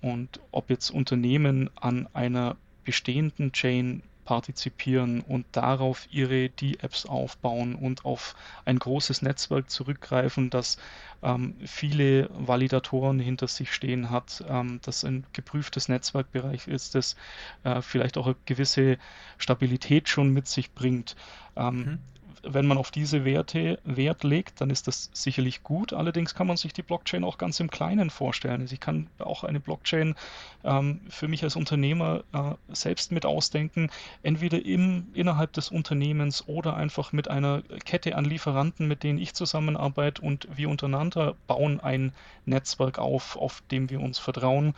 S2: Und ob jetzt Unternehmen an einer bestehenden Chain partizipieren und darauf ihre D-Apps aufbauen und auf ein großes Netzwerk zurückgreifen, das ähm, viele Validatoren hinter sich stehen hat, ähm, das ein geprüftes Netzwerkbereich ist, das äh, vielleicht auch eine gewisse Stabilität schon mit sich bringt. Ähm, mhm wenn man auf diese Werte Wert legt, dann ist das sicherlich gut. Allerdings kann man sich die Blockchain auch ganz im Kleinen vorstellen. Also ich kann auch eine Blockchain ähm, für mich als Unternehmer äh, selbst mit ausdenken, entweder im, innerhalb des Unternehmens oder einfach mit einer Kette an Lieferanten, mit denen ich zusammenarbeite und wir untereinander bauen ein Netzwerk auf, auf dem wir uns vertrauen.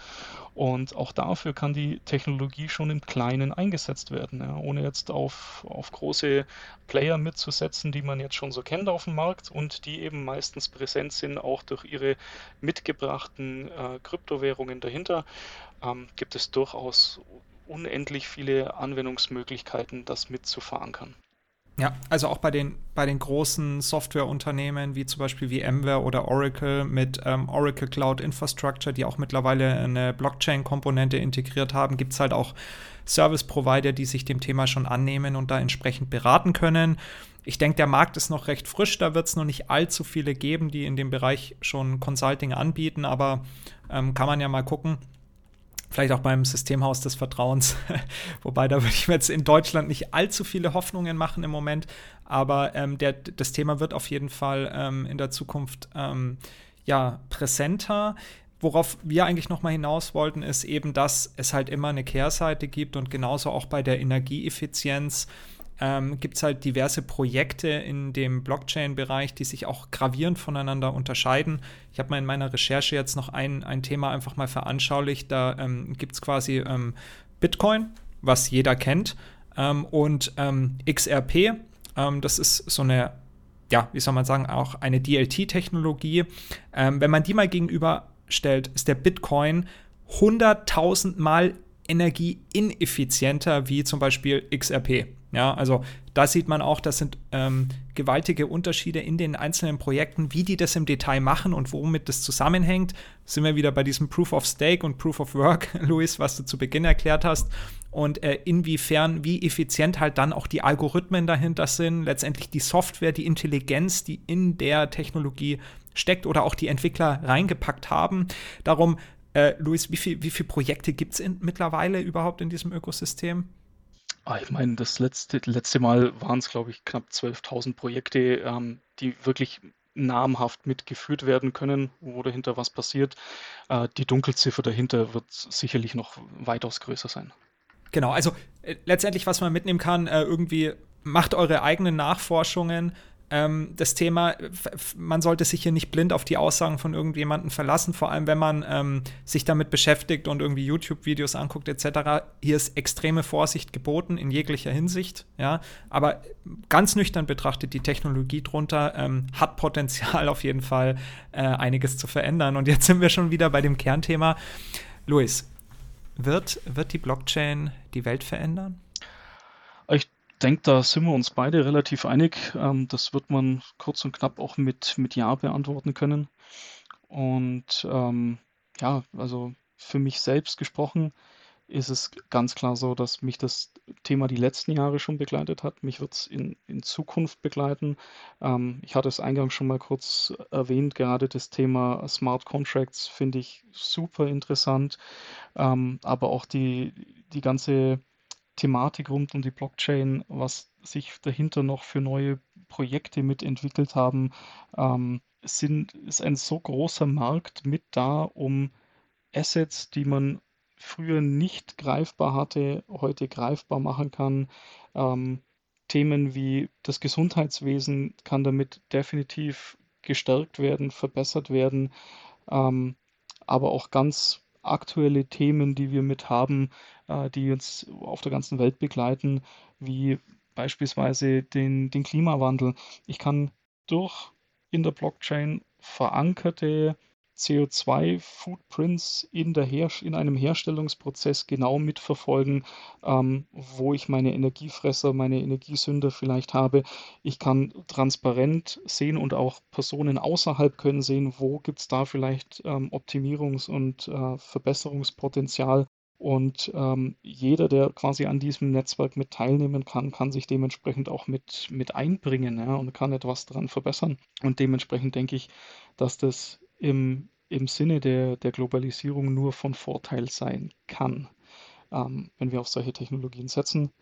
S2: Und auch dafür kann die Technologie schon im Kleinen eingesetzt werden, ja, ohne jetzt auf, auf große Player mitzusetzen, die man jetzt schon so kennt auf dem Markt und die eben meistens präsent sind, auch durch ihre mitgebrachten äh, Kryptowährungen dahinter, ähm, gibt es durchaus unendlich viele Anwendungsmöglichkeiten, das mitzufahren kann.
S1: Ja, also auch bei den, bei den großen Softwareunternehmen wie zum Beispiel VMware oder Oracle mit ähm, Oracle Cloud Infrastructure, die auch mittlerweile eine Blockchain-Komponente integriert haben, gibt es halt auch Service-Provider, die sich dem Thema schon annehmen und da entsprechend beraten können. Ich denke, der Markt ist noch recht frisch, da wird es noch nicht allzu viele geben, die in dem Bereich schon Consulting anbieten, aber ähm, kann man ja mal gucken Vielleicht auch beim Systemhaus des Vertrauens. Wobei, da würde ich mir jetzt in Deutschland nicht allzu viele Hoffnungen machen im Moment. Aber ähm, der, das Thema wird auf jeden Fall ähm, in der Zukunft ähm, ja, präsenter. Worauf wir eigentlich noch mal hinaus wollten, ist eben, dass es halt immer eine Kehrseite gibt und genauso auch bei der Energieeffizienz ähm, gibt es halt diverse Projekte in dem Blockchain-Bereich, die sich auch gravierend voneinander unterscheiden. Ich habe mal in meiner Recherche jetzt noch ein, ein Thema einfach mal veranschaulicht. Da ähm, gibt es quasi ähm, Bitcoin, was jeder kennt, ähm, und ähm, XRP. Ähm, das ist so eine ja, wie soll man sagen, auch eine DLT-Technologie. Ähm, wenn man die mal gegenüberstellt, ist der Bitcoin 100.000 Mal energieineffizienter wie zum Beispiel XRP. Ja, also da sieht man auch, das sind ähm, gewaltige Unterschiede in den einzelnen Projekten, wie die das im Detail machen und womit das zusammenhängt. Sind wir wieder bei diesem Proof of Stake und Proof of Work, Luis, was du zu Beginn erklärt hast. Und äh, inwiefern, wie effizient halt dann auch die Algorithmen dahinter sind, letztendlich die Software, die Intelligenz, die in der Technologie steckt oder auch die Entwickler reingepackt haben. Darum, äh, Luis, wie viele wie viel Projekte gibt es mittlerweile überhaupt in diesem Ökosystem?
S2: Ah, ich meine, das letzte, letzte Mal waren es, glaube ich, knapp 12.000 Projekte, ähm, die wirklich namhaft mitgeführt werden können, wo dahinter was passiert. Äh, die Dunkelziffer dahinter wird sicherlich noch weitaus größer sein.
S1: Genau, also äh, letztendlich, was man mitnehmen kann, äh, irgendwie macht eure eigenen Nachforschungen, ähm, das Thema, man sollte sich hier nicht blind auf die Aussagen von irgendjemandem verlassen, vor allem wenn man ähm, sich damit beschäftigt und irgendwie YouTube-Videos anguckt etc. Hier ist extreme Vorsicht geboten in jeglicher Hinsicht, ja. Aber ganz nüchtern betrachtet, die Technologie drunter ähm, hat Potenzial auf jeden Fall äh, einiges zu verändern. Und jetzt sind wir schon wieder bei dem Kernthema. Luis, wird, wird die Blockchain die Welt verändern?
S2: Ich denke, da sind wir uns beide relativ einig. Ähm, das wird man kurz und knapp auch mit, mit Ja beantworten können. Und ähm, ja, also für mich selbst gesprochen ist es ganz klar so, dass mich das Thema die letzten Jahre schon begleitet hat. Mich wird es in, in Zukunft begleiten. Ähm, ich hatte es eingangs schon mal kurz erwähnt, gerade das Thema Smart Contracts finde ich super interessant. Ähm, aber auch die, die ganze Thematik rund um die Blockchain, was sich dahinter noch für neue Projekte mitentwickelt haben, ähm, sind, ist ein so großer Markt mit da, um Assets, die man früher nicht greifbar hatte, heute greifbar machen kann. Ähm, Themen wie das Gesundheitswesen kann damit definitiv gestärkt werden, verbessert werden, ähm, aber auch ganz aktuelle Themen, die wir mit haben, die uns auf der ganzen Welt begleiten, wie beispielsweise den, den Klimawandel. Ich kann durch in der Blockchain verankerte CO2-Footprints in, in einem Herstellungsprozess genau mitverfolgen, ähm, wo ich meine Energiefresser, meine Energiesünder vielleicht habe. Ich kann transparent sehen und auch Personen außerhalb können sehen, wo gibt es da vielleicht ähm, Optimierungs- und äh, Verbesserungspotenzial. Und ähm, jeder, der quasi an diesem Netzwerk mit teilnehmen kann, kann sich dementsprechend auch mit, mit einbringen ja, und kann etwas daran verbessern. Und dementsprechend denke ich, dass das im, im Sinne der, der Globalisierung nur von Vorteil sein kann, ähm, wenn wir auf solche Technologien setzen.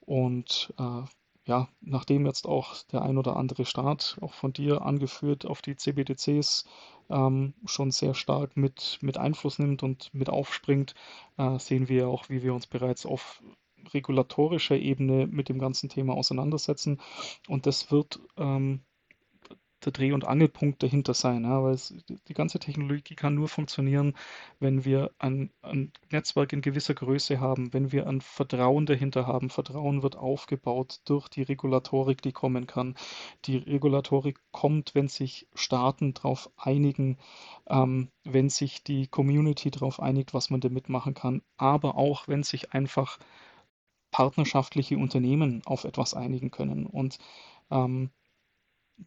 S2: Und äh, ja, nachdem jetzt auch der ein oder andere Staat, auch von dir angeführt, auf die CBDCs ähm, schon sehr stark mit, mit Einfluss nimmt und mit aufspringt, äh, sehen wir auch, wie wir uns bereits auf regulatorischer Ebene mit dem ganzen Thema auseinandersetzen. Und das wird ähm, der Dreh- und Angelpunkt dahinter sein. Ja, weil es, die ganze Technologie kann nur funktionieren, wenn wir ein, ein, Netzwerk in gewisser Größe haben, wenn wir ein Vertrauen dahinter haben. Vertrauen wird aufgebaut durch die Regulatorik, die kommen kann. Die Regulatorik kommt, wenn sich Staaten darauf einigen, ähm, wenn sich die Community darauf einigt, was man damit machen kann, aber auch wenn sich einfach partnerschaftliche Unternehmen auf etwas einigen können. Und ähm,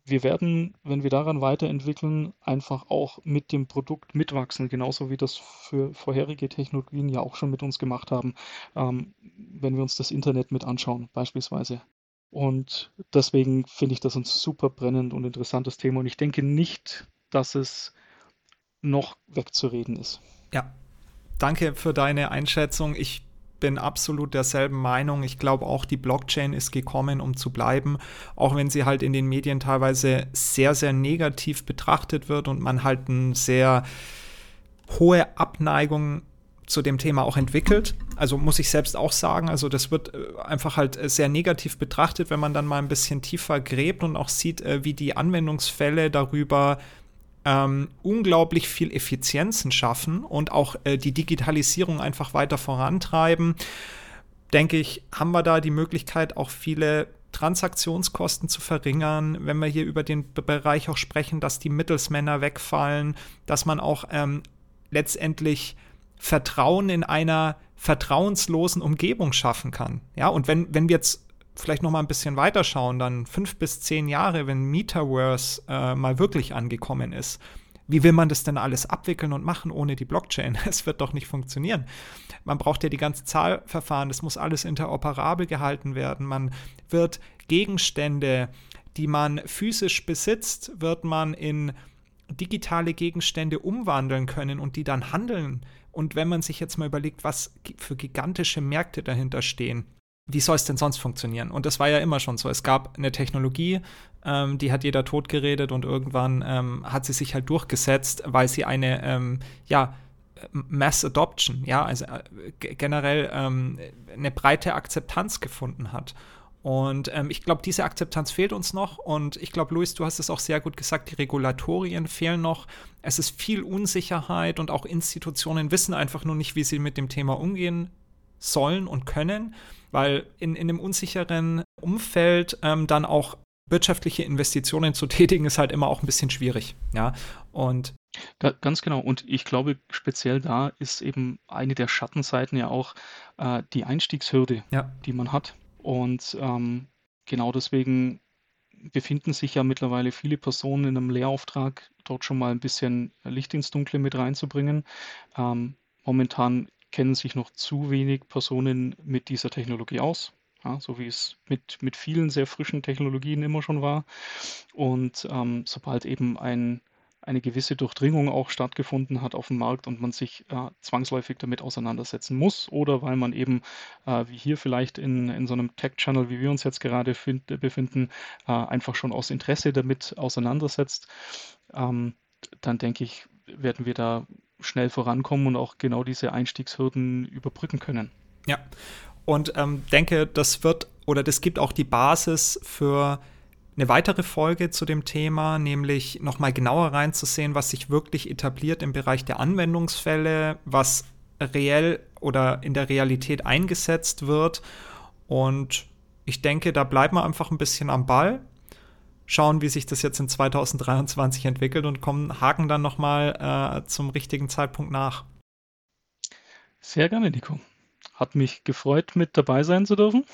S2: wir werden, wenn wir daran weiterentwickeln, einfach auch mit dem Produkt mitwachsen, genauso wie das für vorherige Technologien ja auch schon mit uns gemacht haben, ähm, wenn wir uns das Internet mit anschauen, beispielsweise. Und deswegen finde ich das ein super brennend und interessantes Thema. Und ich denke nicht, dass es noch wegzureden ist.
S1: Ja, danke für deine Einschätzung. Ich bin absolut derselben Meinung. Ich glaube auch, die Blockchain ist gekommen, um zu bleiben, auch wenn sie halt in den Medien teilweise sehr, sehr negativ betrachtet wird und man halt eine sehr hohe Abneigung zu dem Thema auch entwickelt. Also muss ich selbst auch sagen, also das wird äh, einfach halt äh, sehr negativ betrachtet, wenn man dann mal ein bisschen tiefer gräbt und auch sieht, äh, wie die Anwendungsfälle darüber ähm, unglaublich viel Effizienzen schaffen und auch äh, die Digitalisierung einfach weiter vorantreiben, denke ich, haben wir da die Möglichkeit, auch viele Transaktionskosten zu verringern, wenn wir hier über den Bereich auch sprechen, dass die Mittelsmänner wegfallen, dass man auch ähm, letztendlich Vertrauen in einer vertrauenslosen Umgebung schaffen kann. Ja, und wenn, wenn wir jetzt vielleicht noch mal ein bisschen weiter schauen, dann fünf bis zehn Jahre, wenn Metaverse äh, mal wirklich angekommen ist, wie will man das denn alles abwickeln und machen ohne die Blockchain? Es wird doch nicht funktionieren. Man braucht ja die ganze Zahlverfahren, das muss alles interoperabel gehalten werden. Man wird Gegenstände, die man physisch besitzt, wird man in digitale Gegenstände umwandeln können und die dann handeln. Und wenn man sich jetzt mal überlegt, was für gigantische Märkte dahinter stehen, wie soll es denn sonst funktionieren? Und das war ja immer schon so. Es gab eine Technologie, ähm, die hat jeder totgeredet und irgendwann ähm, hat sie sich halt durchgesetzt, weil sie eine, ähm, ja, Mass Adoption, ja, also äh, generell ähm, eine breite Akzeptanz gefunden hat. Und ähm, ich glaube, diese Akzeptanz fehlt uns noch. Und ich glaube, Luis, du hast es auch sehr gut gesagt, die Regulatorien fehlen noch. Es ist viel Unsicherheit und auch Institutionen wissen einfach nur nicht, wie sie mit dem Thema umgehen sollen und können, weil in, in einem unsicheren Umfeld ähm, dann auch wirtschaftliche Investitionen zu tätigen, ist halt immer auch ein bisschen schwierig. Ja, und
S2: Ganz genau. Und ich glaube, speziell da ist eben eine der Schattenseiten ja auch äh, die Einstiegshürde, ja. die man hat. Und ähm, genau deswegen befinden sich ja mittlerweile viele Personen in einem Lehrauftrag, dort schon mal ein bisschen Licht ins Dunkle mit reinzubringen. Ähm, momentan kennen sich noch zu wenig Personen mit dieser Technologie aus, ja, so wie es mit, mit vielen sehr frischen Technologien immer schon war. Und ähm, sobald eben ein eine gewisse Durchdringung auch stattgefunden hat auf dem Markt und man sich äh, zwangsläufig damit auseinandersetzen muss oder weil man eben, äh, wie hier vielleicht in, in so einem Tech-Channel, wie wir uns jetzt gerade find, befinden, äh, einfach schon aus Interesse damit auseinandersetzt, ähm, dann denke ich, werden wir da schnell vorankommen und auch genau diese Einstiegshürden überbrücken können.
S1: Ja, und ähm, denke, das wird oder das gibt auch die Basis für eine weitere Folge zu dem Thema, nämlich nochmal genauer reinzusehen, was sich wirklich etabliert im Bereich der Anwendungsfälle, was reell oder in der Realität eingesetzt wird. Und ich denke, da bleiben wir einfach ein bisschen am Ball, schauen, wie sich das jetzt in 2023 entwickelt und kommen, haken dann nochmal äh, zum richtigen Zeitpunkt nach.
S2: Sehr gerne, Nico. Hat mich gefreut, mit dabei sein zu dürfen.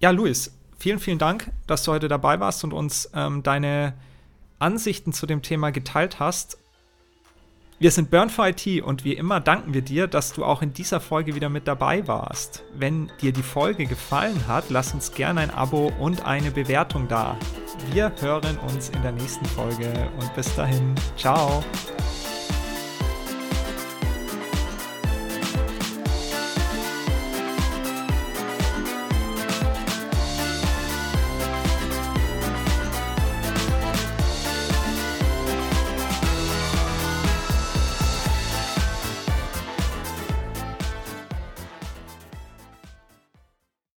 S1: Ja, Luis, vielen, vielen Dank, dass du heute dabei warst und uns ähm, deine Ansichten zu dem Thema geteilt hast. Wir sind Burn for IT und wie immer danken wir dir, dass du auch in dieser Folge wieder mit dabei warst. Wenn dir die Folge gefallen hat, lass uns gerne ein Abo und eine Bewertung da. Wir hören uns in der nächsten Folge und bis dahin, ciao.